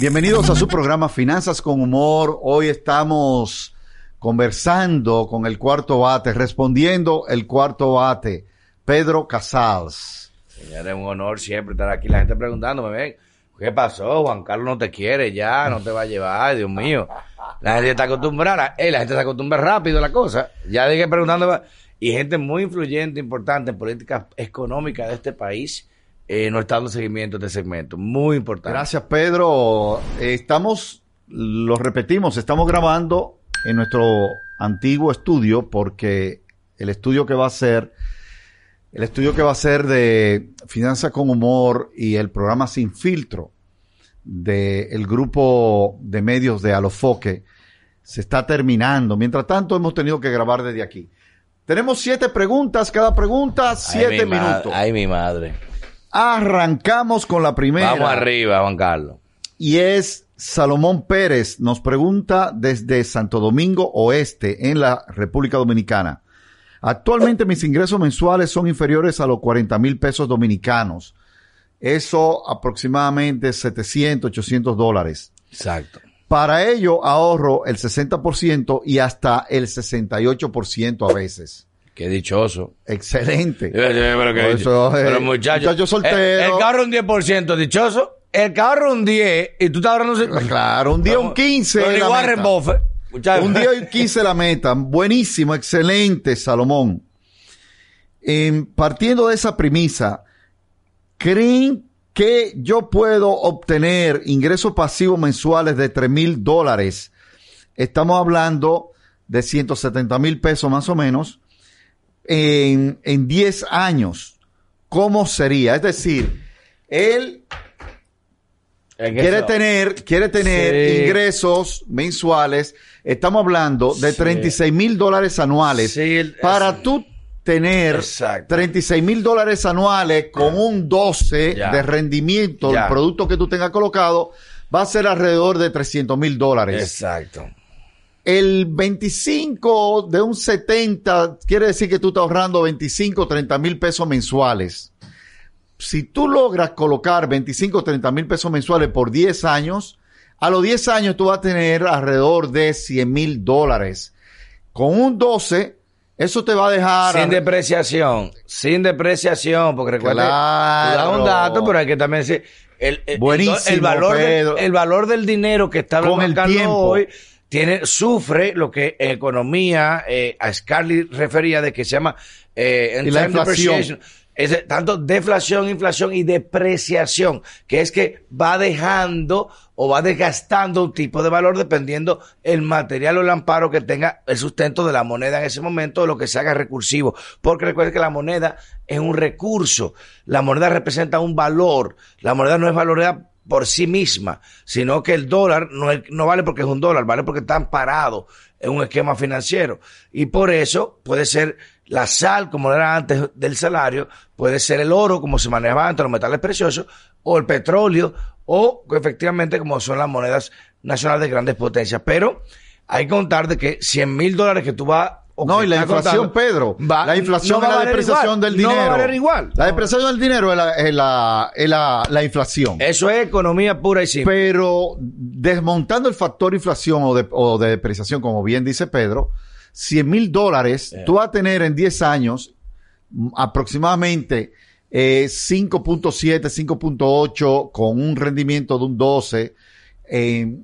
Bienvenidos a su programa Finanzas con Humor. Hoy estamos conversando con el cuarto bate, respondiendo el cuarto bate, Pedro Casals. Señores, es un honor siempre estar aquí. La gente preguntándome, ven, ¿qué pasó? Juan Carlos no te quiere ya, no te va a llevar, Dios mío. La gente está acostumbrada, eh, la gente se acostumbra rápido a la cosa. Ya dije preguntándome, y gente muy influyente, importante en políticas económicas de este país eh, no está dando seguimiento a este segmento. Muy importante. Gracias, Pedro. Estamos, lo repetimos, estamos grabando en nuestro antiguo estudio porque el estudio que va a ser, el estudio que va a ser de Finanzas con Humor y el programa Sin Filtro del grupo de medios de Alofoque se está terminando. Mientras tanto, hemos tenido que grabar desde aquí. Tenemos siete preguntas, cada pregunta siete Ay, minutos. Ay, mi madre. Arrancamos con la primera. Vamos arriba, Juan Carlos. Y es Salomón Pérez, nos pregunta desde Santo Domingo Oeste, en la República Dominicana. Actualmente mis ingresos mensuales son inferiores a los 40 mil pesos dominicanos. Eso aproximadamente 700, 800 dólares. Exacto. Para ello ahorro el 60% y hasta el 68% a veces. Qué dichoso. Excelente. Pero, Por eso, eh, pero, muchacho, muchacho soltero. El, el carro un 10% dichoso. El carro un 10 y tú estás ahorrando... Claro, un día un 15. Tony la Warren meta. Buffett. Muchacho. Un día y 15 la meta. Buenísimo, excelente, Salomón. Em, partiendo de esa premisa, ¿creen que yo puedo obtener ingresos pasivos mensuales de 3 mil dólares? Estamos hablando de 170 mil pesos más o menos en, en 10 años. ¿Cómo sería? Es decir, él quiere tener, quiere tener Sí. ingresos mensuales. Estamos hablando de Sí. 36 mil dólares anuales. Sí, el- Para tú tener Exacto. 36 mil dólares anuales con un 12 Ya. de rendimiento del producto que tú tengas colocado, va a ser alrededor de 300 mil dólares. Exacto. El 25 de un 70 quiere decir que tú estás ahorrando 25, 30 mil pesos mensuales. Si tú logras colocar 25, 30 mil pesos mensuales por 10 años, a los 10 años tú vas a tener alrededor de 100 mil dólares. Con un 12, eso te va a dejar... Sin depreciación, sin depreciación, porque recuerda, Claro. un dato, pero hay que también decir, el, el- Buenísimo, el valor Pedro. del, el valor del dinero que está tiempo. hoy tiene, sufre lo que en economía, eh, a Scarlett refería de que se llama eh, Y la inflación. Es tanto deflación, inflación y depreciación, que es que va dejando o va desgastando un tipo de valor dependiendo el material o el amparo que tenga el sustento de la moneda en ese momento o lo que se haga recursivo. Porque recuerden que la moneda es un recurso, la moneda representa un valor, la moneda no es valorada por sí misma, sino que el dólar no, no vale porque es un dólar, vale porque está amparado en un esquema financiero. Y por eso puede ser la sal, como era antes del salario, puede ser el oro, como se manejaba antes, los metales preciosos, o el petróleo, o efectivamente como son las monedas nacionales de grandes potencias. Pero hay que contar de que 100 mil dólares que tú vas... No, y la inflación, contando, Pedro. va- la inflación no es la depreciación igual, del dinero. No va a valer igual. La depreciación del dinero es la, es la, es la, la inflación. Eso es economía pura y simple. Pero desmontando el factor inflación o de, o de depreciación, como bien dice Pedro, 100 mil dólares, tú vas a tener en 10 años mm, aproximadamente eh, 5.7, 5.8 con un rendimiento de un 12, eh,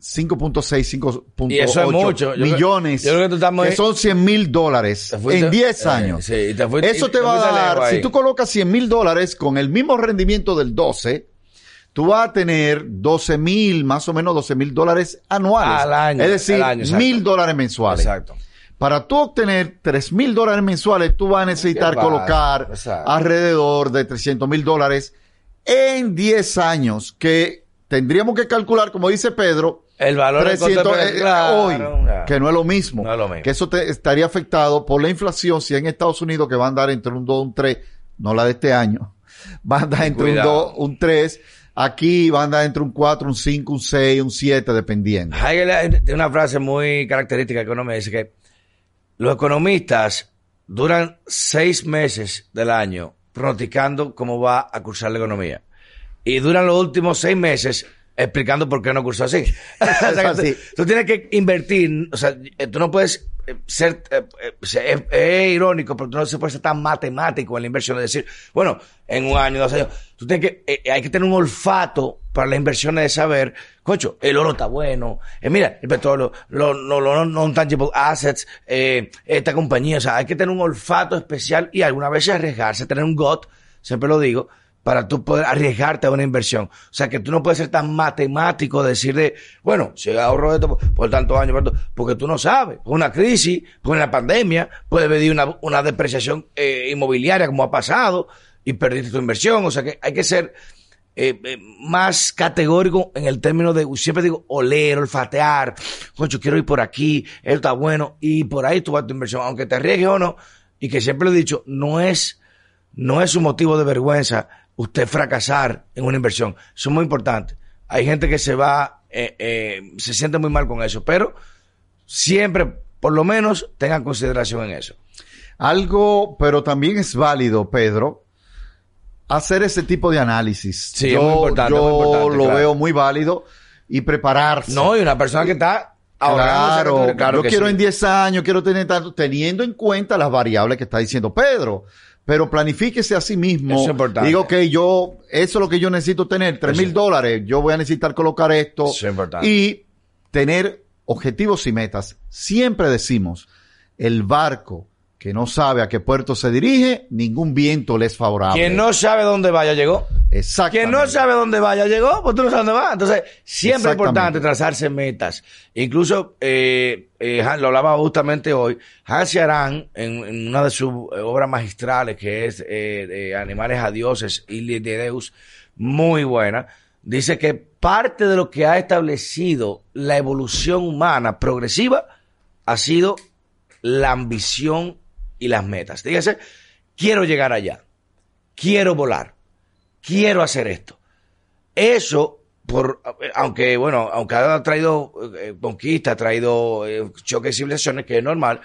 5.6, 5.8 Y eso es mucho. Yo millones, yo creo que tú que son 100 mil dólares fuiste- en 10 eh, años. sí, te fuiste- Eso te te va a dar, si ahí. tú colocas 100 mil dólares con el mismo rendimiento del 12, tú vas a tener 12 mil, más o menos 12 mil dólares anuales. Al año, Es decir, mil dólares mensuales. Exacto. Para tú obtener 3 mil dólares mensuales, tú vas a necesitar colocar exacto. alrededor de 300 mil dólares en 10 años, que tendríamos que calcular, como dice Pedro, El valor del 300 costo- eh, claro, hoy, ya. que no es lo mismo. No es lo mismo. Que eso te estaría afectado por la inflación, si en Estados Unidos que va a andar entre un 2 y un 3, no la de este año, va a andar entre Cuidado. un 2, un 3, aquí va a andar entre un 4, un 5, un 6, un 7, dependiendo. Tiene una frase muy característica de economía, dice que los economistas duran seis meses del año pronosticando cómo va a cursar la economía. Y duran los últimos seis meses explicando por qué no cursó así. O sea. Tú, tú tienes que invertir, o sea, eh, tú no puedes eh, ser, eh, eh, irónico, pero tú no se puede ser tan matemático en la inversión, es decir, bueno, en un año, dos años, tú tienes que, hay que tener un olfato para las inversiones de saber, cocho, el oro está bueno, mira, el petróleo, los lo, lo non-tangible assets, esta compañía, o sea, hay que tener un olfato especial y alguna vez arriesgarse, tener un GOT, siempre lo digo, para tú poder arriesgarte a una inversión. O sea, que tú no puedes ser tan matemático, decirle, bueno, si ahorro esto por, tantos años, porque tú no sabes. Una crisis, una pandemia, puede venir una, una depreciación eh, inmobiliaria como ha pasado y perdiste tu inversión. O sea, que hay que ser eh, eh, más categórico en el término de, siempre digo, oler, olfatear. Concho, quiero ir por aquí, esto está bueno, y por ahí tú vas tu inversión, aunque te arriesgues o no, y que siempre lo he dicho, no es, no es un motivo de vergüenza usted fracasar en una inversión. Eso es muy importante. Hay gente que se va, eh, eh, se siente muy mal con eso, pero siempre, por lo menos, tengan consideración en eso. Algo, pero también es válido, Pedro, hacer ese tipo de análisis. Sí, es muy importante, yo muy importante, lo claro. veo muy válido y prepararse. No, y una persona que está ahorrando Claro, retiro, yo que quiero sí. en 10 años, quiero tener tanto, teniendo en cuenta las variables que está diciendo Pedro. Pero planifíquese a sí mismo. Eso es importante. Digo que yo, eso es lo que yo necesito tener, tres mil dólares. Yo voy a necesitar colocar esto. Eso es importante. Y tener objetivos y metas. Siempre decimos, el barco que no sabe a qué puerto se dirige, ningún viento le es favorable. Quien no sabe dónde vaya, llegó. Exactamente. Quien no sabe dónde vaya, llegó, pues tú no sabes dónde va. Entonces, siempre es importante trazarse metas. Incluso, eh, eh, Han- lo hablaba justamente hoy, Hansi Arán, en, en una de sus eh, obras magistrales, que es eh, Animales a Dioses, Ili de Deus, muy buena, dice que parte de lo que ha establecido la evolución humana progresiva ha sido la ambición y las metas. Dígase, quiero llegar allá, quiero volar, quiero hacer esto. Eso, por, aunque, bueno, aunque ha traído eh, conquista, ha traído eh, choques de civilizaciones, que es normal,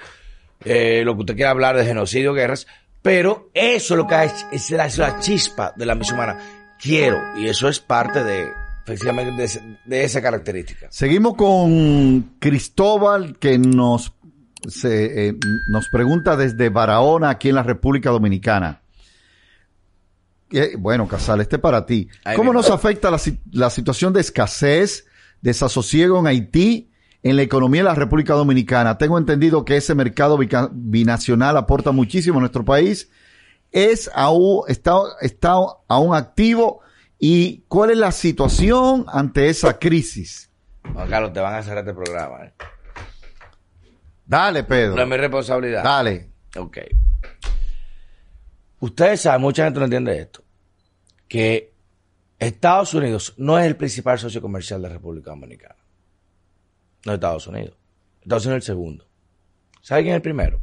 eh, lo que usted quiera hablar de genocidio, guerras, pero eso es lo que hecho- es la, es la chispa de la misión humana. Quiero, y eso es parte de, efectivamente, de, de esa característica. Seguimos con Cristóbal que nos, se, eh, nos pregunta desde Barahona, aquí en la República Dominicana. Eh, bueno, Casal, este para ti. ¿Cómo nos afecta la, la situación de escasez, desasosiego en Haití, en la economía de la República Dominicana? Tengo entendido que ese mercado binacional aporta muchísimo a nuestro país. ¿Es aún, está, está aún activo? ¿Y cuál es la situación ante esa crisis? Juan Carlos, te van a cerrar este programa. ¿eh? Dale, Pedro. No es mi responsabilidad. Dale. Ok. Ustedes saben, mucha gente no entiende esto, que Estados Unidos no es el principal socio comercial de la República Dominicana. No es Estados Unidos. Estados Unidos es el segundo. ¿Sabe quién es el primero?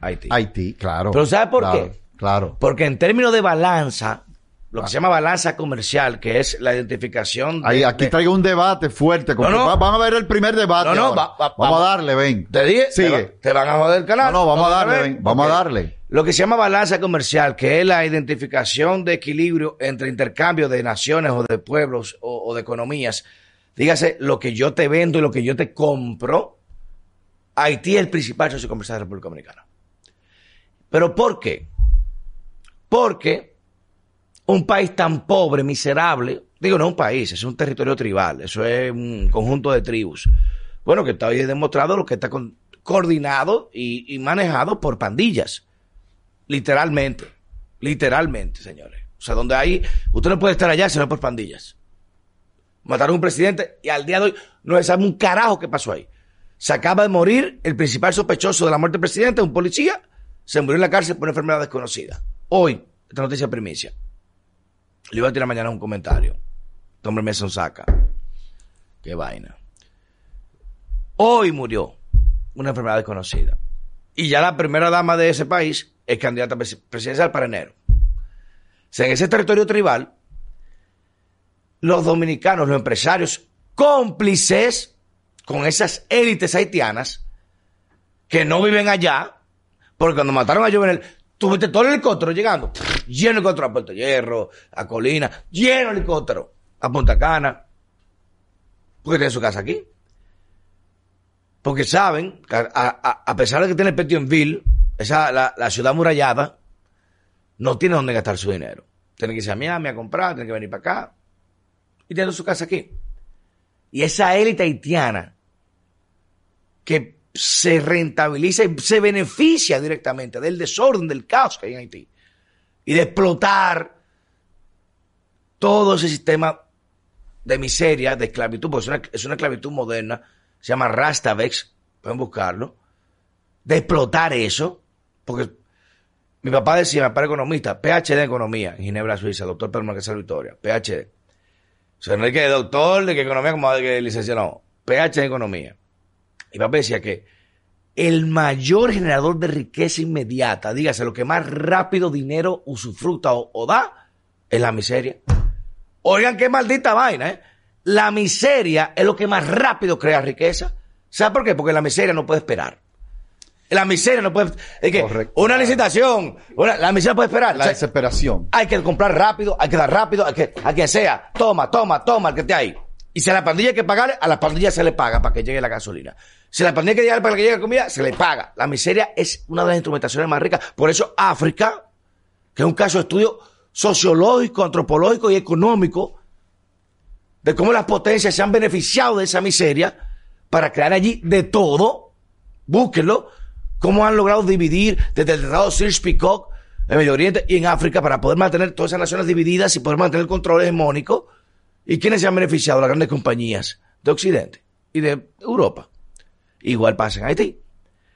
Haití. Haití, claro. Pero ¿sabe por Claro, qué? Claro. Porque en términos de balanza, lo que se llama balanza comercial, que es la identificación de... Ahí, aquí de- traigo un debate fuerte. con- No, no. va- Van a ver el primer debate. No, no, ahora. va- va- vamos a darle, ven. Te dije, Sigue. te van a joder el canal. No, no, vamos a darle, ven, vamos a darle. Lo que se llama balanza comercial, que es la identificación de equilibrio entre intercambio de naciones o de pueblos o, o de economías. Dígase, lo que yo te vendo y lo que yo te compro, Haití es el principal socio comercial de la República Dominicana. ¿Pero por qué? Porque un país tan pobre, miserable, digo, no un país, es un territorio tribal, eso es un conjunto de tribus. Bueno, que está hoy demostrado lo que está coordinado y, manejado por pandillas. Literalmente. Literalmente, señores. O sea, donde hay, usted no puede estar allá si no por pandillas. Mataron a un presidente y al día de hoy no se sabe un carajo qué pasó ahí. Se acaba de morir el principal sospechoso de la muerte del presidente, un policía, se murió en la cárcel por una enfermedad desconocida. Hoy, esta noticia primicia. Le iba a tirar mañana un comentario. Este hombre me sonsaca. Qué vaina. Hoy murió una enfermedad desconocida. Y ya la primera dama de ese país es candidata presi- presidencial para enero. En ese territorio tribal, los dominicanos, los empresarios cómplices con esas élites haitianas que no viven allá, porque cuando mataron a Jovenel, tuviste todo el helicóptero llegando, lleno de helicóptero a Puerto Hierro, a Colina, lleno de helicóptero a Punta Cana. Porque tiene su casa aquí. Porque saben, a, a- a pesar de que tiene Petionville, esa, la, la ciudad murallada, no tiene dónde gastar su dinero. Tiene que irse a Miami a comprar, tiene que venir para acá. Y tiene su casa aquí. Y esa élite haitiana que se rentabiliza y se beneficia directamente del desorden, del caos que hay en Haití. Y de explotar todo ese sistema de miseria, de esclavitud, porque es una, es una esclavitud moderna, se llama Rastavex, pueden buscarlo, de explotar eso, porque mi papá decía, mi papá era economista, PhD en economía, en Ginebra, Suiza, doctor Pedro Marquesal Victoria, PhD. O sea, no que doctor, de que economía como de que licenciado, no, PhD en economía. Y papá decía que el mayor generador de riqueza inmediata, dígase, lo que más rápido dinero usufructa o, o da, es la miseria. Oigan qué maldita vaina, ¿eh? La miseria es lo que más rápido crea riqueza. ¿Sabe por qué? Porque la miseria no puede esperar. La miseria no puede... Es que Correcto. una licitación, una- la miseria puede esperar. La O sea, desesperación. hay que comprar rápido, hay que dar rápido, hay que, a quien sea, toma, toma, toma, el que esté ahí. Y si a la pandilla hay que pagarle, a la pandilla se le paga para que llegue la gasolina. Si a la pandilla hay que llegar para que llegue la comida, se le paga. La miseria es una de las instrumentaciones más ricas. Por eso África, que es un caso de estudio sociológico, antropológico y económico, de cómo las potencias se han beneficiado de esa miseria para crear allí de todo, búsquenlo, cómo han logrado dividir desde el tratado Sykes-Picot en Medio Oriente y en África para poder mantener todas esas naciones divididas y poder mantener el control hegemónico. ¿Y quiénes se han beneficiado? Las grandes compañías de Occidente y de Europa. Igual pasa en Haití.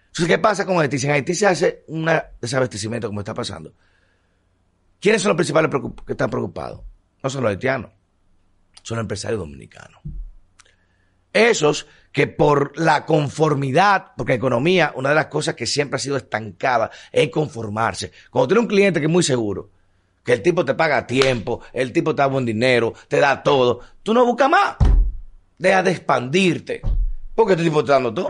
Entonces, ¿qué pasa con Haití? Si en Haití se hace un desabastecimiento como está pasando, ¿quiénes son los principales que están preocupados? No son los haitianos, son los empresarios dominicanos. Esos que por la conformidad, porque en economía, una de las cosas que siempre ha sido estancada es conformarse. Cuando tienes un cliente que es muy seguro, que el tipo te paga tiempo, el tipo te da buen dinero, te da todo, tú no buscas más. Deja de expandirte. Porque este tipo te está dando todo.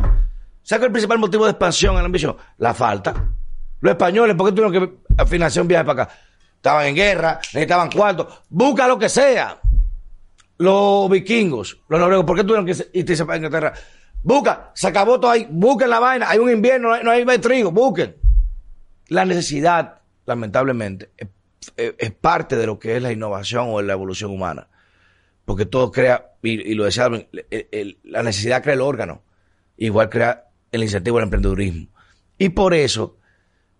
¿Sabes el principal motivo de expansión en la ambición? La falta. Los españoles, ¿por qué tuvieron que financiar un viaje para acá? Estaban en guerra, necesitaban cuartos. Busca lo que sea los vikingos, los noruegos, ¿por qué tuvieron que irse para Inglaterra? Busca, se acabó todo ahí, busquen la vaina, hay un invierno, no hay, no hay trigo, busquen. La necesidad, lamentablemente, es, es- es parte de lo que es la innovación o la evolución humana. Porque todo crea, y, lo decía, el- la necesidad crea el órgano, igual crea el incentivo al emprendedurismo. Y por eso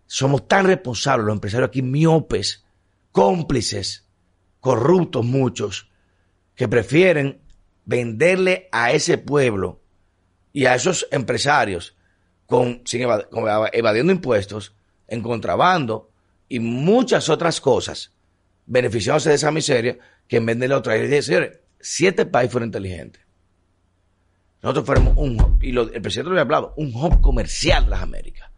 somos tan responsables los empresarios aquí, miopes, cómplices, corruptos muchos, que prefieren venderle a ese pueblo y a esos empresarios con, sin evadiendo impuestos, en contrabando y muchas otras cosas, beneficiándose de esa miseria, que en vez de la otra. Y señores, si este país fuera inteligente, nosotros fuéramos un hub, y lo- el presidente lo había hablado, un hub comercial de las Américas.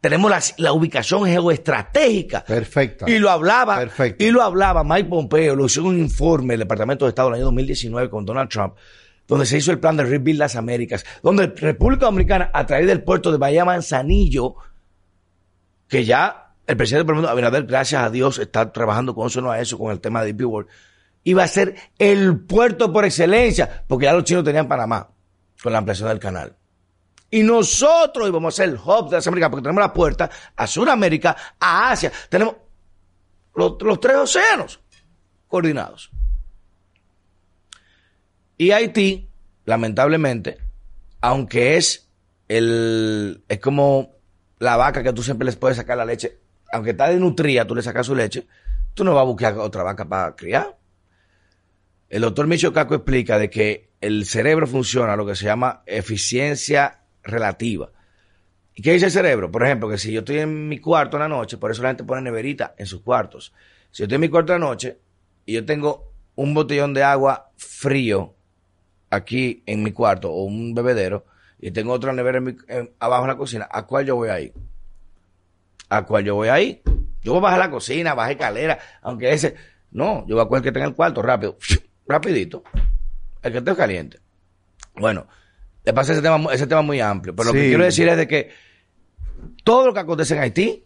Tenemos la, la ubicación geoestratégica. Perfecta. Y lo hablaba, Perfecto. y lo hablaba Mike Pompeo, lo hizo en un informe del Departamento de Estado en el año 2019 con Donald Trump, donde se hizo el plan de Rebuild las Américas, donde República Dominicana, a través del puerto de Bahía Manzanillo, que ya el presidente del Parlamento, Abinader, gracias a Dios, está trabajando con eso, a eso, con el tema de DP World, iba a ser el puerto por excelencia, porque ya los chinos tenían Panamá, con la ampliación del canal. Y nosotros íbamos a ser el hub de las Américas, porque tenemos la puerta a Sudamérica, a Asia, tenemos los, los tres océanos coordinados. Y Haití, lamentablemente, aunque es el es como la vaca que tú siempre les puedes sacar la leche, aunque está desnutrida, tú le sacas su leche, tú no vas a buscar otra vaca para criar. El doctor Micho Caco explica de que el cerebro funciona lo que se llama eficiencia relativa. ¿Y qué dice el cerebro? Por ejemplo, que si yo estoy en mi cuarto en la noche, por eso la gente pone neverita en sus cuartos. Si yo estoy en mi cuarto en la noche y yo tengo un botellón de agua frío aquí en mi cuarto o un bebedero y tengo otra nevera abajo en la cocina, ¿a cuál yo voy ahí? ¿A cuál yo voy ahí? Yo voy a bajar la cocina, bajar escalera, aunque ese... No, yo voy a cuál que tenga el cuarto, rápido, rapidito. El que esté caliente. Bueno, le pasa ese tema, ese tema muy amplio, pero lo que quiero decir es de que todo lo que acontece en Haití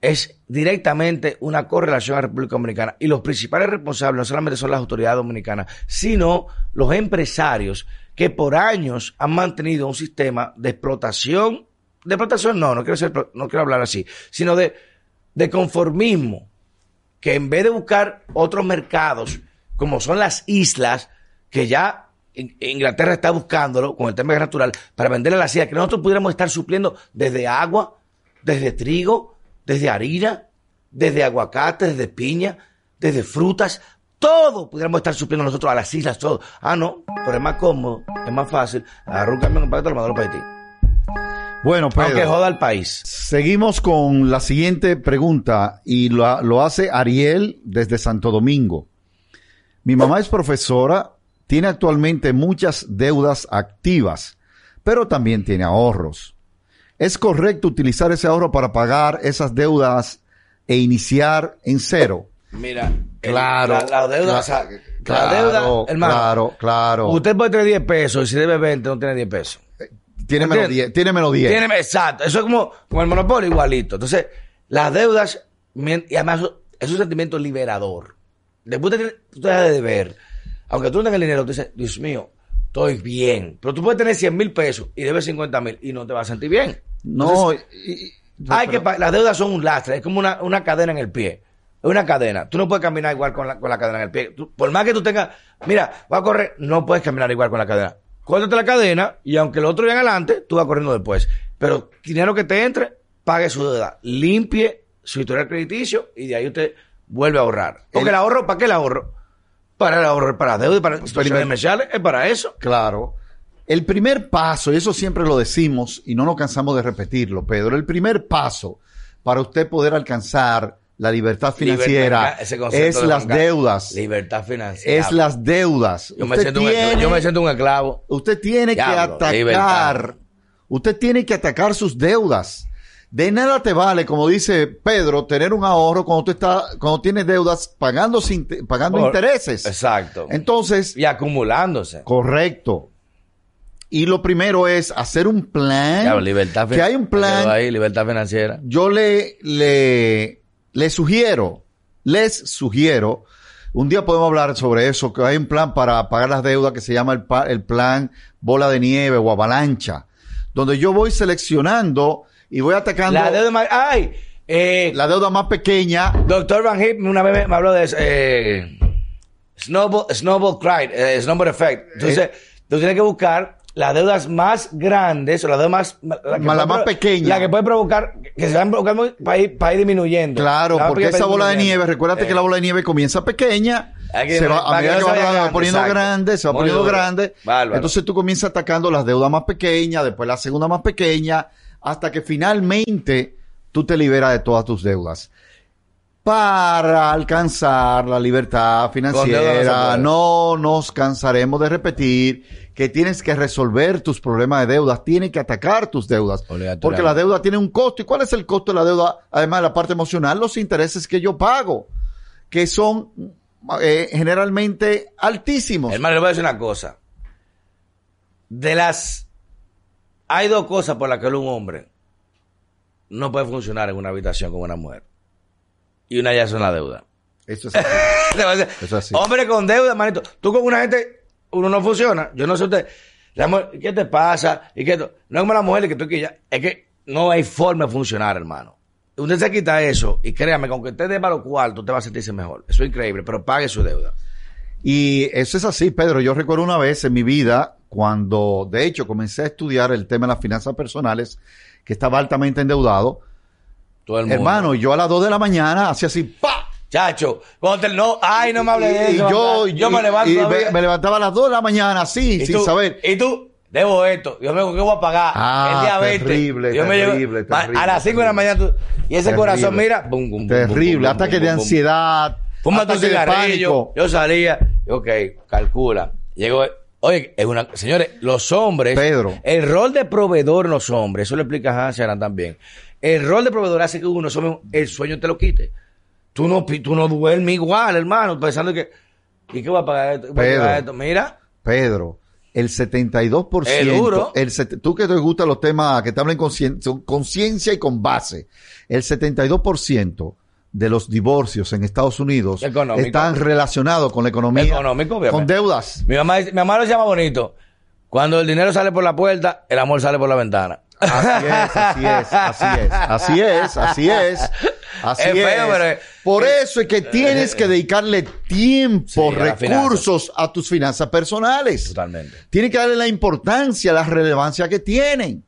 es directamente una correlación a la República Dominicana. Y los principales responsables no solamente son las autoridades dominicanas, sino los empresarios que por años han mantenido un sistema de explotación, de explotación no, no quiero, ser, no quiero hablar así, sino de, de conformismo, que en vez de buscar otros mercados, como son las islas, que ya Inglaterra está buscándolo con el tema natural para venderle a la islas, que nosotros pudiéramos estar supliendo desde agua, desde trigo, desde harina, desde aguacate, desde piña, desde frutas, todo pudiéramos estar supliendo nosotros a las islas, todo. Ah, no, pero es más cómodo, es más fácil. Agarrar un camión, para lo mandó para Haití. Bueno, Pedro, Aunque joda al país. Seguimos con la siguiente pregunta y lo, lo hace Ariel desde Santo Domingo. Mi mamá es profesora, tiene actualmente muchas deudas activas, pero también tiene ahorros. ¿Es correcto utilizar ese ahorro para pagar esas deudas e iniciar en cero? Mira, Claro, la, la deuda, claro, o sea, la claro, deuda, hermano. claro, claro. Usted puede tener 10 pesos y si debe 20 no tiene 10 pesos. Tiene menos ¿Entiendes? 10. Tiene menos 10. Tiene, exacto. Eso es como, como el monopolio, igualito. Entonces, las deudas, y además es un sentimiento liberador. Después de tú te dejas de deber, aunque tú no tengas el dinero, tú dices, Dios mío, estoy bien. Pero tú puedes tener 100 mil pesos y debes 50 mil y no te vas a sentir bien. No, y- Hay pero- que las deudas son un lastre, es como una, una cadena en el pie. Es una cadena. Tú no puedes caminar igual con la, con la cadena en el pie. Tú- por más que tú tengas, mira, va a correr, no puedes caminar igual con la cadena. Córtate la cadena y aunque el otro vaya adelante, tú vas corriendo después. Pero dinero que te entre, pague su deuda, limpie su historial crediticio y de ahí usted vuelve a ahorrar. Porque El- el, ahorro, ¿para qué el ahorro? Para el ahorro, para deuda y para Primer- comerciales, es para eso. Claro. El primer paso, y eso siempre lo decimos y no nos cansamos de repetirlo, Pedro, el primer paso para usted poder alcanzar la libertad financiera Libertad, es de las deudas. Libertad financiera. Es las deudas. yo, me Usted siento un, tiene- yo me siento un esclavo. Usted tiene que atacar. Usted tiene que atacar sus deudas. De nada te vale, como dice Pedro, tener un ahorro cuando tú estás, cuando tienes deudas pagando sin, pagando Por- intereses. Exacto. Entonces, y acumulándose. correcto. Y lo primero es hacer un plan. Claro, libertad que hay un me plan. ahí, libertad financiera. Yo le, le, le sugiero, les sugiero, un día podemos hablar sobre eso, que hay un plan para pagar las deudas que se llama el, plan bola de nieve o avalancha, donde yo voy seleccionando y voy atacando La deuda más. ¡Ay! Eh, la deuda más pequeña. Doctor Van Hip una vez me habló de eso. Eh, snowball, snowball Cried, eh, Snowball Effect. Entonces, Eh. tú tienes que buscar las deudas más grandes o las deudas más. La, que la puede más pequeña. La que puede provocar. Que se van provocando para ir, para ir disminuyendo. Claro, porque esa bola de nieve, recuérdate Eh, que la bola de nieve comienza pequeña, se va, a medida que va, grande, poniendo exacto. grande, se va Muy poniendo duro. grande. Bárbaro. Entonces tú comienzas atacando las deudas más pequeñas, después la segunda más pequeña, hasta que finalmente tú te liberas de todas tus deudas. Para alcanzar la libertad financiera, no nos cansaremos de repetir que tienes que resolver tus problemas de deudas, tienes que atacar tus deudas, porque la deuda tiene un costo. ¿Y cuál es el costo de la deuda? Además de la parte emocional, los intereses que yo pago, que son eh, generalmente altísimos. Hermano, le voy a decir una cosa. De las. Hay dos cosas por las que un hombre no puede funcionar en una habitación con una mujer. Y una ya son la deuda. Eso es así. Eso es así. Hombre con deuda, manito. Tú con una gente, uno no funciona. Yo no sé usted. La mujer, ¿Qué te pasa? ¿Y qué? No es como la mujer que tú que ya. Es que no hay forma de funcionar, hermano. Usted se quita eso y créame que aunque usted dé para los cuartos, usted va a sentirse mejor. Eso es increíble, pero pague su deuda. Y eso es así, Pedro. Yo recuerdo una vez en mi vida, cuando de hecho comencé a estudiar el tema de las finanzas personales, que estaba altamente endeudado. Todo el mundo. Hermano, yo a las 2 de la mañana hacía así, ¡pa! Chacho, cuando te- no, ay, no me hables de eso. yo, yo me levanto. y me, me levantaba a las 2 de la mañana, así, sin tú- saber. Y tú, debo esto. Yo me ¿qué voy a pagar? Ah, el día 20. terrible, Yo terrible, terrible, A las 5 de la mañana tú, y ese Terrible. corazón, mira, bum, bum, bum, Terrible, bum, ataque de ansiedad. Fuma tu cigarrillo. Yo salía, ok, calcula. Llego, oye, es una, señores, los hombres, Pedro. el rol de proveedor en los hombres, eso lo explica Hans Aran también. El rol de proveedor hace que uno, el sueño te lo quite. Tú no, tú no duermes igual, hermano, pensando que, ¿y qué voy a pagar esto? ¿Qué voy a Pedro. pagar esto? Mira, Pedro, el 72%, Es duro. el tú que te gustan los temas que te hablan con cien- con conciencia y con base, el 72% de los divorcios en Estados Unidos Económico. están relacionados con la economía, Económico, obviamente. con deudas. Mi mamá, dice- mi mamá lo llama bonito. Cuando el dinero sale por la puerta, el amor sale por la ventana. Así es, así es, así es, así es, así es, así Es feo, pero Por eso es que tienes que dedicarle tiempo, Sí, recursos a tus finanzas personales. Totalmente. Tienes que darle la importancia, la relevancia que tienen.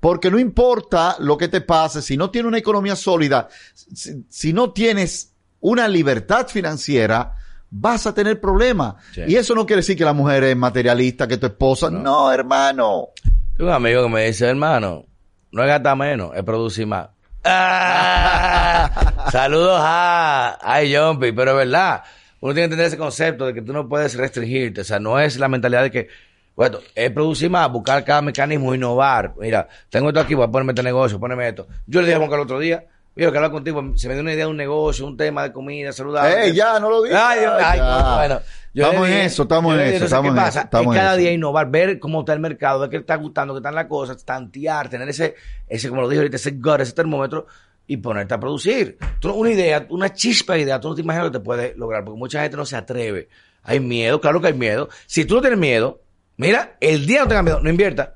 Porque no importa lo que te pase, si no tienes una economía sólida, si, si no tienes una libertad financiera, vas a tener problemas. Sí. Y eso no quiere decir que la mujer es materialista, que tu esposa. No, hermano. Tengo un amigo que me dice, hermano, no es gastar menos, es producir más. Ah, Saludos a, ay, Jumpy, pero es verdad, uno tiene que entender ese concepto de que tú no puedes restringirte, o sea, no es la mentalidad de que, bueno, es producir más, buscar cada mecanismo, innovar. Mira, tengo esto aquí, voy a ponerme este negocio, ponerme esto. Yo le dije a Juan el otro día, mira, que hablar contigo, se me dio una idea de un negocio, un tema de comida saludable. Eh, ya, no lo digas. Ay, yo- ay, bueno. yo Estamos en eso, estamos yo en eso, entonces, estamos ¿qué en pasa? eso, estamos es en cada eso. día innovar, ver cómo está el mercado, ver qué está gustando, qué están las cosas, tantear, tener ese, ese como lo dije ahorita, ese gut, ese termómetro y ponerte a producir. Tú, una idea, una chispa de idea, tú no te imaginas lo que te puede lograr, porque mucha gente no se atreve. Hay miedo, claro que hay miedo. Si tú no tienes miedo, mira, el día no tengas miedo, no invierta.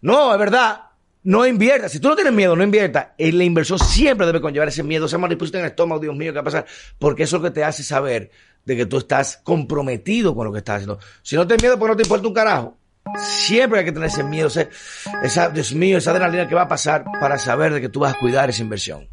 No, es verdad. No invierta. Si tú no tienes miedo, no invierta. Eh, La inversión siempre debe conllevar ese miedo, esa mariposa en el estómago, Dios mío, ¿qué va a pasar? Porque eso es lo que te hace saber de que tú estás comprometido con lo que estás haciendo. Si no tienes miedo, pues no te importa un carajo. Siempre hay que tener ese miedo, ese, esa, Dios mío, esa adrenalina que va a pasar para saber de que tú vas a cuidar esa inversión.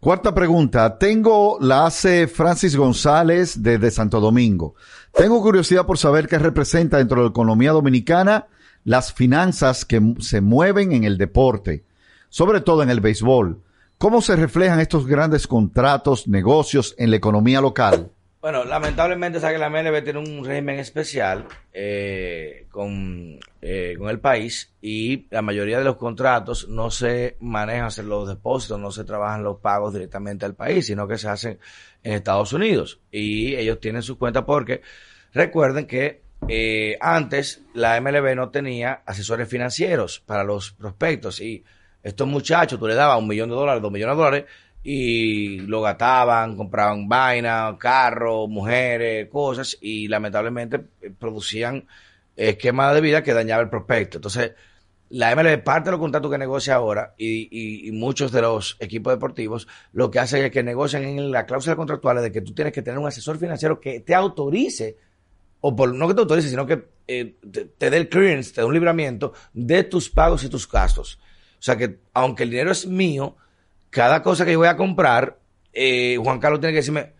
Cuarta pregunta. Tengo, la hace Francis González desde Santo Domingo. Tengo curiosidad por saber qué representa dentro de la economía dominicana las finanzas que se mueven en el deporte, sobre todo en el béisbol. ¿Cómo se reflejan estos grandes contratos, negocios en la economía local? Bueno, lamentablemente, sabe que la MLB tiene un régimen especial eh, con, eh, con el país y la mayoría de los contratos no se manejan los depósitos, no se trabajan los pagos directamente al país, sino que se hacen en Estados Unidos. Y ellos tienen sus cuentas porque recuerden que eh, antes la MLB no tenía asesores financieros para los prospectos y estos muchachos, tú le dabas un millón de dólares, dos millones de dólares y lo gastaban, compraban vaina, carros, mujeres, cosas y lamentablemente eh, producían esquemas de vida que dañaba el prospecto. Entonces, la MLB, parte de los contratos que negocia ahora y, y- y muchos de los equipos deportivos, lo que hacen es que negocian en la cláusula contractual de que tú tienes que tener un asesor financiero que te autorice o por, no que te autorice, sino que eh, te, te dé el clearance, te dé un libramiento de tus pagos y tus gastos. O sea que, aunque el dinero es mío, cada cosa que yo voy a comprar, eh, Juan Carlos tiene que decirme,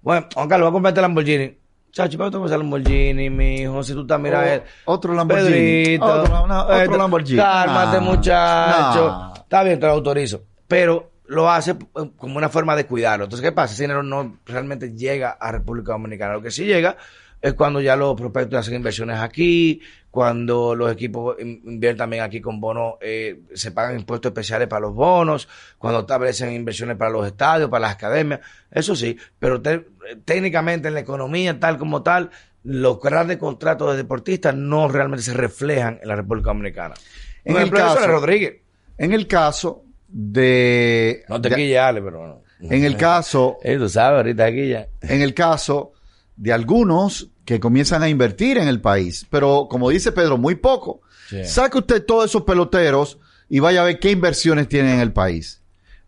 bueno, Juan Carlos, voy a comprarte Lamborghini. Chacho, ¿para qué tú vas a Lamborghini, mijo? Si tú estás, mira, eh, otro Lamborghini. Pedrito, Otro- no, otro esto, Lamborghini. Cálmate, muchacho. Está bien, te lo autorizo. Pero lo hace como una forma de cuidarlo. Entonces, ¿qué pasa? Ese dinero no realmente llega a República Dominicana. Lo que sí llega es cuando ya los prospectos hacen inversiones aquí, cuando los equipos in- invierten también aquí con bonos, eh, se pagan impuestos especiales para los bonos, cuando establecen inversiones para los estadios, para las academias, eso sí, pero te- técnicamente en la economía tal como tal, los grandes contratos de deportistas no realmente se reflejan en la República Dominicana. En el caso- de Rodríguez. En el caso de... No te de- Ale, pero bueno. en el caso Eh, tú sabes, ahorita aquí ya. en el caso de algunos que comienzan a invertir en el país, pero como dice Pedro, muy poco. Sí. Saque usted todos esos peloteros y vaya a ver qué inversiones tienen en el país.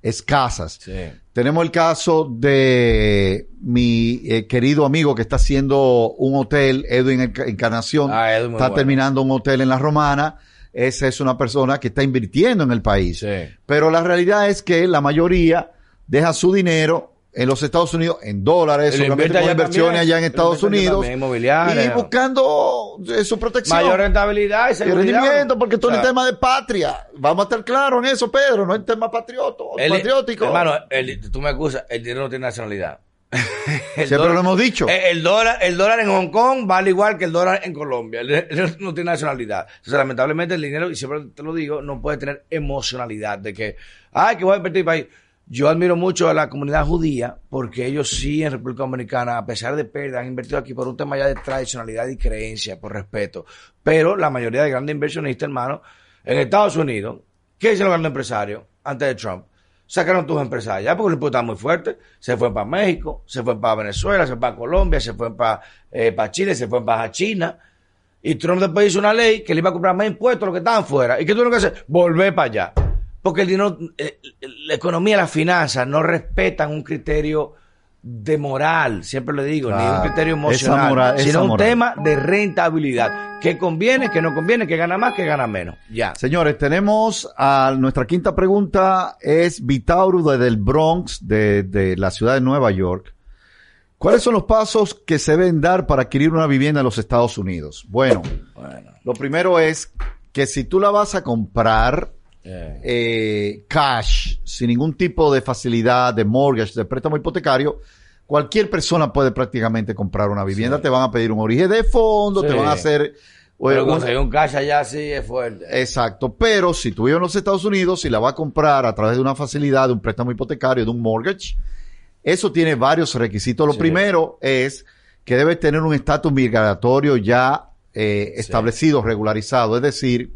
Escasas. Sí. Tenemos el caso de mi eh, querido amigo que está haciendo un hotel, Edwin Enca- Encarnación. Ah, Edwin, está bueno. terminando un hotel en la Romana. Esa es una persona que está invirtiendo en el país. Sí. Pero la realidad es que la mayoría deja su dinero en los Estados Unidos en dólares, Y lo solamente con inversiones también. allá en Estados Unidos y buscando eh, su protección. Mayor rentabilidad y y seguridad. rendimiento, porque todo O sea, el tema de patria. Vamos a estar claros en eso, Pedro, no es tema patrioto, el- patriótico. Hermano, el- tú me acusas, el dinero no tiene nacionalidad. El Siempre dólar- lo hemos dicho. eh, El dólar, el dólar en Hong Kong vale igual que el dólar en Colombia. El dinero no tiene nacionalidad. Entonces, lamentablemente, el dinero, y siempre te lo digo, no puede tener emocionalidad de que, ay, que voy a invertir el país. Yo admiro mucho a la comunidad judía porque ellos sí en República Dominicana, a pesar de pérdida, han invertido aquí por un tema ya de tradicionalidad y creencia, por respeto. Pero la mayoría de grandes inversionistas, hermano, en Estados Unidos, ¿qué dicen los grandes empresarios antes de Trump? Sacaron tus empresarios ya porque el impuesto está muy fuerte. Se fue para México, se fue para Venezuela, se fue para Colombia, se fue para, eh, para Chile, se fue para China. Y Trump después hizo una ley que le iba a comprar más impuestos a los que estaban fuera. ¿Y qué tuvieron que hacer? Volver para allá. Porque el dinero, eh, la economía, las finanzas no respetan un criterio de moral, siempre lo digo, ni un criterio emocional, moral- sino un moral. tema de rentabilidad. ¿Qué conviene, qué no conviene, qué gana más, qué gana menos? Ya. Señores, tenemos a nuestra quinta pregunta, es Vitauro desde el Bronx, de, de la ciudad de Nueva York. ¿Cuáles son los pasos que se deben dar para adquirir una vivienda en los Estados Unidos? Bueno, Bueno, lo primero es que si tú la vas a comprar eh, eh, cash, sin ningún tipo de facilidad, de mortgage, de préstamo hipotecario, cualquier persona puede prácticamente comprar una vivienda. Sí. Te van a pedir un origen de fondo, te van a hacer... eh, pero un- conseguir un cash allá sí es fuerte. Exacto, pero si tú vives en los Estados Unidos y la vas a comprar a través de una facilidad, de un préstamo hipotecario, de un mortgage, eso tiene varios requisitos. Lo Sí. primero es que debe tener un estatus migratorio ya eh, establecido, regularizado, es decir,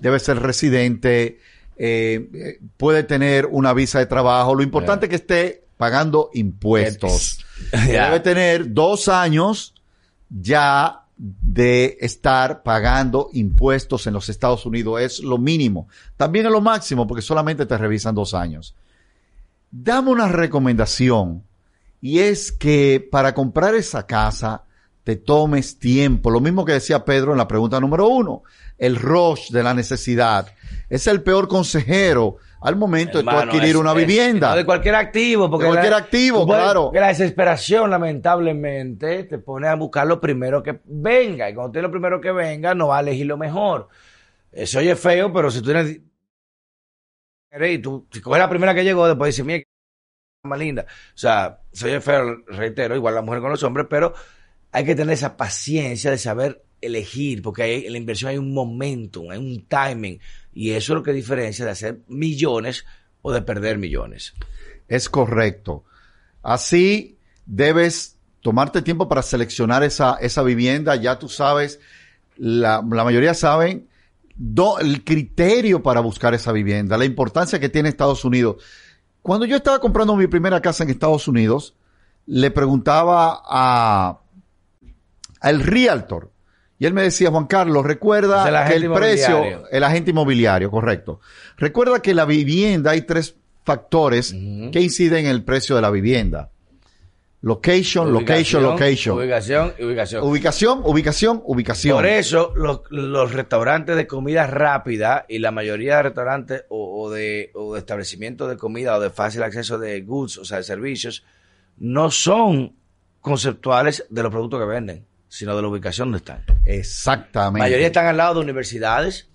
debe ser residente, eh, puede tener una visa de trabajo. Lo importante es que esté pagando impuestos. Debe tener dos años ya de estar pagando impuestos en los Estados Unidos. Es lo mínimo. También es lo máximo porque solamente te revisan dos años. Dame una recomendación y es que para comprar esa casa te tomes tiempo. Lo mismo que decía Pedro en la pregunta número uno. El rush de la necesidad es el peor consejero al momento de tú adquirir es- una es- vivienda. de cualquier activo. Porque De cualquier la- activo, tú puedes- claro. Porque la desesperación, lamentablemente, te pone a buscar lo primero que venga. Y cuando tienes lo primero que venga, no va a elegir lo mejor. Eso oye feo, pero si tú tienes... Y tú, si coges la primera que llegó, después dices, mira, más linda. O sea, se oye feo, reitero, igual la mujer con los hombres, pero hay que tener esa paciencia de saber elegir, porque en la inversión hay un momentum, hay un timing, y eso es lo que diferencia de hacer millones o de perder millones. Es correcto. Así debes tomarte tiempo para seleccionar esa, esa vivienda. Ya tú sabes, la, la mayoría saben el criterio para buscar esa vivienda, la importancia que tiene Estados Unidos. Cuando yo estaba comprando mi primera casa en Estados Unidos, le preguntaba a al realtor y él me decía, Juan Carlos, recuerda el que el precio, el agente inmobiliario, correcto. Recuerda que la vivienda hay tres factores que inciden en el precio de la vivienda. Location, location, location. Ubicación ubicación. Ubicación, ubicación, ubicación. Por eso los, los restaurantes de comida rápida y la mayoría de restaurantes o, o de, o de establecimientos de comida o de fácil acceso de goods, o sea, de servicios, no son conceptuales de los productos que venden, sino de la ubicación donde están. La Exactamente. mayoría están al lado de universidades.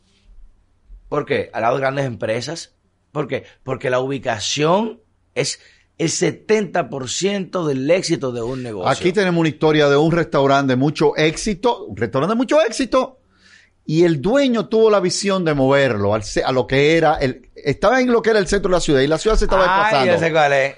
¿Por qué? Al lado de grandes empresas. ¿Por qué? Porque la ubicación es el 70% del éxito de un negocio. Aquí tenemos una historia de un restaurante de mucho éxito, un restaurante de mucho éxito, y el dueño tuvo la visión de moverlo al a lo que era, el, estaba en lo que era el centro de la ciudad, y la ciudad se estaba Ay, desplazando. ya sé cuál es.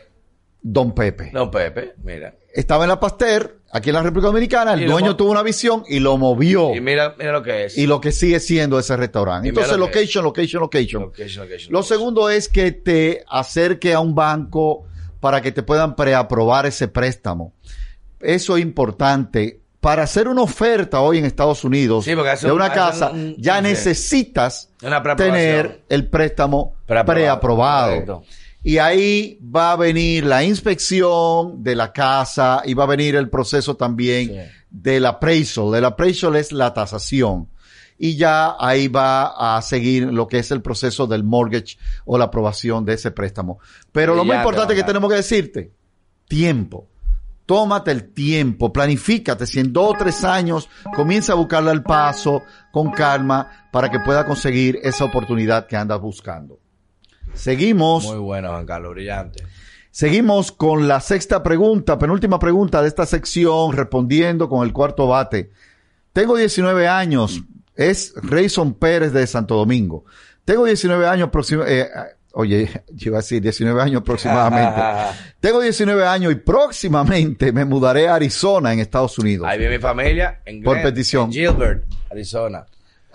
Don Pepe. Don Pepe, mira. Estaba en la Pasteur, aquí en la República Dominicana, el dueño tuvo una visión y lo movió. Y mira, mira lo que es. Y lo que sigue siendo ese restaurante. Y Entonces, lo location, location, location. Location, location, Lo location. segundo es que te acerque a un banco para que te puedan preaprobar ese préstamo. Eso es importante. Para hacer una oferta hoy en Estados Unidos Sí, de un- una casa, un- ya necesitas tener el préstamo Preaprobado, preaprobado. Y ahí va a venir la inspección de la casa y va a venir el proceso también Sí. del appraisal. El appraisal es la tasación. Y ya ahí va a seguir lo que es el proceso del mortgage o la aprobación de ese préstamo. Pero lo más importante que tenemos que decirte, tiempo. Tómate el tiempo, planifícate. Si en dos o tres años comienza a buscarle al paso con calma para que pueda conseguir esa oportunidad que andas buscando. Seguimos. Muy bueno, Juan Carlos, brillante. Seguimos con la sexta pregunta, penúltima pregunta de esta sección, respondiendo con el cuarto bate. Tengo 19 años, es Rayson Pérez de Santo Domingo. Tengo 19 años, proxima- eh, Oye, yo iba a decir 19 años aproximadamente. Tengo 19 años y próximamente me mudaré a Arizona, en Estados Unidos. Ahí vive mi familia. En Por Glen- petición. en Gilbert, Arizona.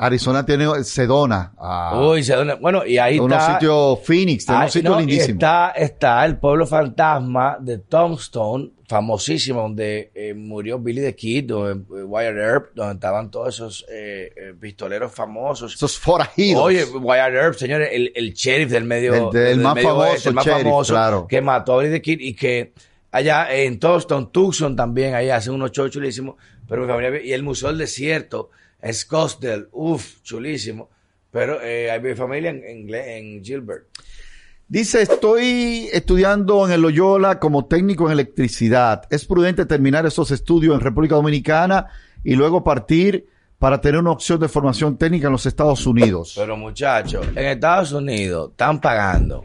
Arizona tiene Sedona. ah, Uy, se dona- bueno, y ahí unos está. sitios Phoenix, tiene Ay, unos sitios no, lindísimos. Está, está el pueblo fantasma de Tombstone, famosísimo, donde eh, murió Billy the Kid, donde, eh, Wyatt Earp, donde estaban todos esos eh, eh, pistoleros famosos. Esos forajidos. Oye, Wyatt Earp, señores, el, el sheriff del medio, El del más medio famoso oeste, el más sheriff, famoso, claro. que mató a Billy the Kid y que allá en Tombstone, Tucson también, ahí hacen unos shows chulísimos, pero mi familia, y el Museo del Desierto, Scottsdale, uff, chulísimo, pero eh, hay mi familia en, en, en Gilbert. Dice, estoy estudiando en el Loyola como técnico en electricidad. ¿Es prudente terminar esos estudios en República Dominicana y luego partir para tener una opción de formación técnica en los Estados Unidos? Pero muchachos, en Estados Unidos están pagando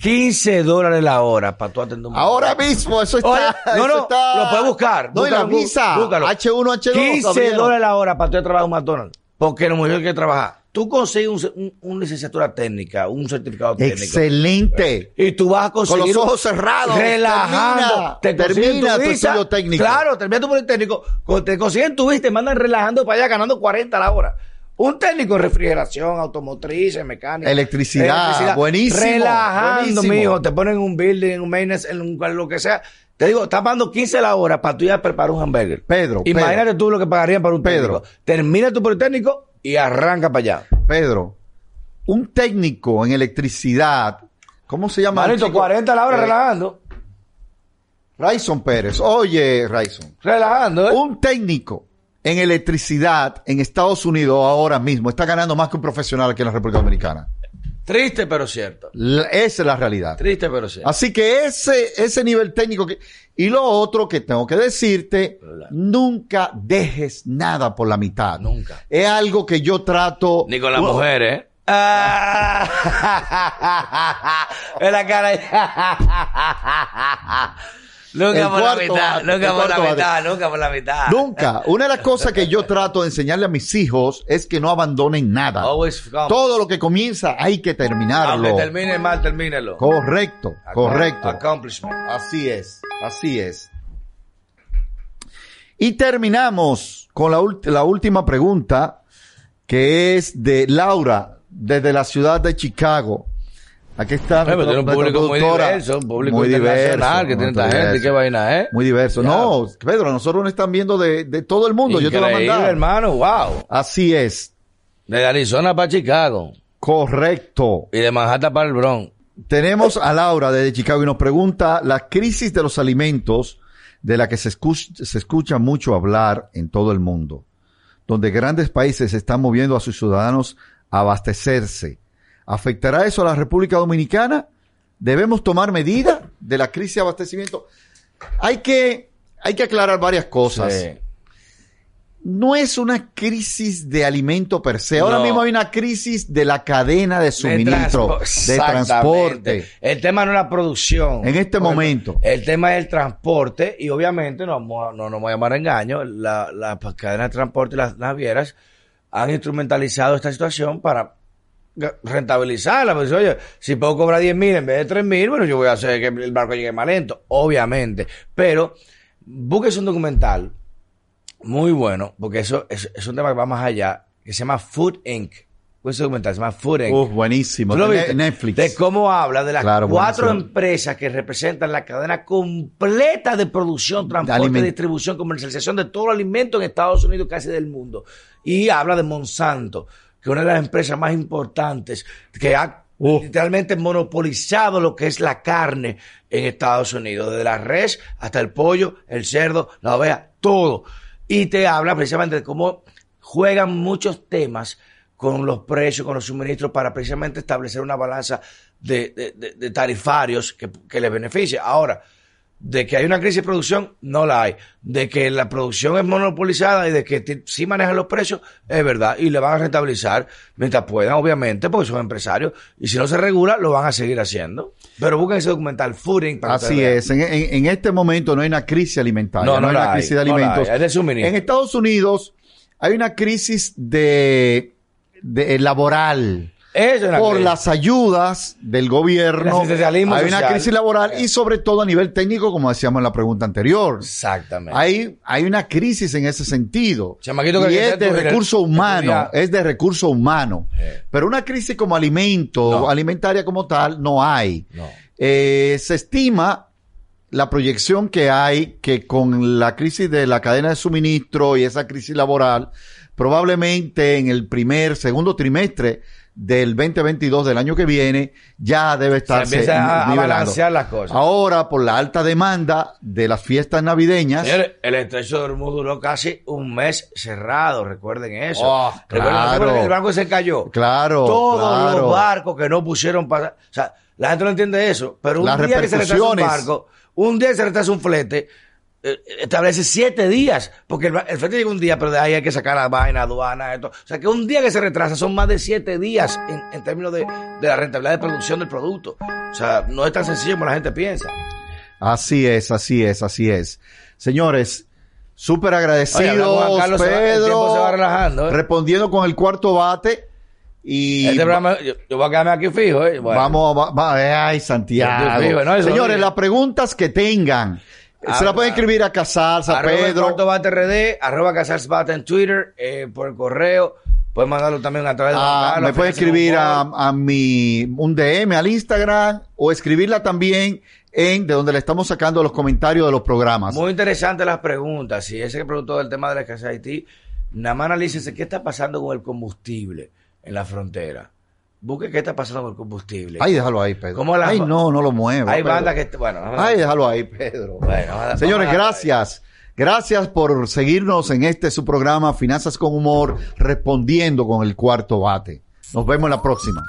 15 dólares la hora para tú atender un Ahora mismo, eso está. Oye, no, no, está- lo puedes buscar. No, y la búscalo, bú- visa. búscalo. H1, H2. 15 abrieron. dólares la hora para tú trabajar en McDonald's. Porque la mujer que trabaja. Tú consigues un, un- una licenciatura técnica, un certificado técnico. Excelente. Y tú vas a conseguir. Con los ojos cerrados. Relajando. Termina- te termina tu visa. estudio técnico. Claro, termina tu politécnico. Cuando te consiguen tu visa, te mandan relajando para allá ganando 40 a la hora. Un técnico en refrigeración, automotriz, mecánica. Electricidad, buenísimo, Relajando, buenísimo. mijo. Te ponen en un building, en un maintenance, en un, lo que sea. Te digo, estás pagando 15 la hora para tú ya preparar un hamburger. Pedro, Imagínate Pedro. tú lo que pagarían para un Pedro. técnico. Termina tu politécnico y arranca para allá. Pedro, un técnico en electricidad, ¿cómo se llama? Manito, chico? 40 la hora Eh, relajando. Rayson Pérez. Oye, Rayson. Relajando, ¿eh? Un técnico en electricidad en Estados Unidos ahora mismo está ganando más que un profesional aquí en la República Dominicana. Triste, pero cierto. La- esa es la realidad. Triste, pero cierto. Así que ese, ese nivel técnico que, y lo otro que tengo que decirte, nunca dejes nada por la mitad. Nunca. Es algo que yo trato. Ni con las mujeres, ¿eh? Ah, en la cara. nunca por la mitad, nunca por la mitad, nunca por la mitad. Nunca. Una de las cosas que yo trato de enseñarle a mis hijos es que no abandonen nada. Todo lo que comienza hay que terminarlo. Aunque termine mal, termínelo. Correcto, correcto. Accomplishment. Así es, así es. Y terminamos con la última pregunta, que es de Laura, desde la ciudad de Chicago. Aquí está. pero tiene un público muy diverso, un público Muy internacional, que tiene esta gente, diverso. qué vaina, ¿eh? Muy diverso. Ya. No, Pedro, nosotros nos están viendo de, de todo el mundo. Yo te lo Increíble, mandar. hermano, wow. Así es. De Arizona para Chicago. Correcto. Y de Manhattan para el Bronx. Tenemos a Laura desde Chicago y nos pregunta la crisis de los alimentos de la que se escucha, se escucha mucho hablar en todo el mundo, donde grandes países están moviendo a sus ciudadanos a abastecerse. ¿Afectará eso a la República Dominicana? ¿Debemos tomar medidas de la crisis de abastecimiento? Hay que, hay que aclarar varias cosas. Sí. No es una crisis de alimento per se. Ahora No. mismo hay una crisis de la cadena de suministro, transpo- de transporte. El tema no es la producción. En este momento. El tema es el transporte y obviamente no, a- no nos voy a llamar a engaño. La, la cadena de transporte y las navieras han instrumentalizado esta situación para rentabilizarla. Pues, oye, si puedo cobrar 10 mil en vez de 3 mil, bueno, yo voy a hacer que el barco llegue más lento, obviamente. Pero búsquese un documental muy bueno, porque eso es, es un tema que va más allá, que se llama Food Inc. Ese documental se llama Food Inc. Uf, buenísimo. ¿Tú lo viste? Netflix. De cómo habla de las Claro, cuatro buenísimo. empresas que representan la cadena completa de producción, transporte, aliment- distribución, comercialización de todo el alimento en Estados Unidos, casi del mundo. Y habla de Monsanto, que una de las empresas más importantes que ha Uh. literalmente monopolizado lo que es la carne en Estados Unidos, desde la res hasta el pollo, el cerdo, la oveja, todo. Y te habla precisamente de cómo juegan muchos temas con los precios, con los suministros, para precisamente establecer una balanza de, de- de- de tarifarios que, que les beneficie. Ahora, de que hay una crisis de producción, no la hay. De que la producción es monopolizada y de que sí manejan los precios, es verdad. Y le van a rentabilizar mientras puedan, obviamente, porque son empresarios. Y si no se regula, lo van a seguir haciendo. Pero busquen ese documental, Fooding, para Así es. En, en- en este momento no hay una crisis alimentaria. No, no hay una hay, crisis de no alimentos. hay, es de suministro. En Estados Unidos hay una crisis de, de laboral. Es por crisis. las ayudas del El gobierno. Hay una social. crisis laboral y sobre todo a nivel técnico, como decíamos en la pregunta anterior. Exactamente. Hay, hay una crisis en ese sentido. Chamaquito que y es de recurso humano, es de recurso humano. Pero una crisis como alimento, No. alimentaria como tal, no hay. No. Eh, se estima la proyección que hay que con la crisis de la cadena de suministro y esa crisis laboral, probablemente en el primer, segundo trimestre del 2022 del año que viene, ya debe Se estarse empieza a, balancear las cosas. Ahora, por la alta demanda de las fiestas navideñas, el estrecho de Hormuz duró casi un mes cerrado, recuerden eso. Oh, claro. que el banco se cayó. claro, Todos claro. los barcos que no pusieron para... O sea, la gente no entiende eso, pero un Las día que se retrasa un barco, un día que se retrasa un flete, establece siete días, porque el, el flete llega un día, pero de ahí hay que sacar la vaina, aduana, esto. O sea, que un día que se retrasa son más de siete días en, en términos de, de la rentabilidad de producción del producto. O sea, no es tan sencillo como la gente piensa. Así es, así es, así es. Señores, súper agradecidos, Juan Carlos, se va- el Pedro. tiempo se va relajando, ¿eh? Respondiendo con el cuarto bate. Y Este programa, yo, yo voy a quedarme aquí fijo, ¿eh? Bueno. vamos, va- va- ay, Santiago. Señores, las preguntas que tengan, se la pueden ah. escribir a Casals, a arroba Pedro. cuarto bate RD, arroba casarsbate en Twitter, eh, por el correo, pueden mandarlo también a través de Ah, me puede Finanzas escribir a, a mi un DM al Instagram o escribirla también en de donde le estamos sacando los comentarios de los programas. Muy interesantes las preguntas. Si ese que preguntó del tema de la escasez de Haití, nada más analícese qué está pasando con el combustible en la frontera. Busque qué está pasando con el combustible. Ay, déjalo ahí, Pedro. ¿Cómo la- Ay, no, no lo mueva. Hay bandas que... Bueno, Ay, déjalo ahí, Pedro. Bueno, Señores, gracias. Gracias por seguirnos en este su programa Finanzas con Humor, respondiendo con el cuarto bate. Nos vemos en la próxima.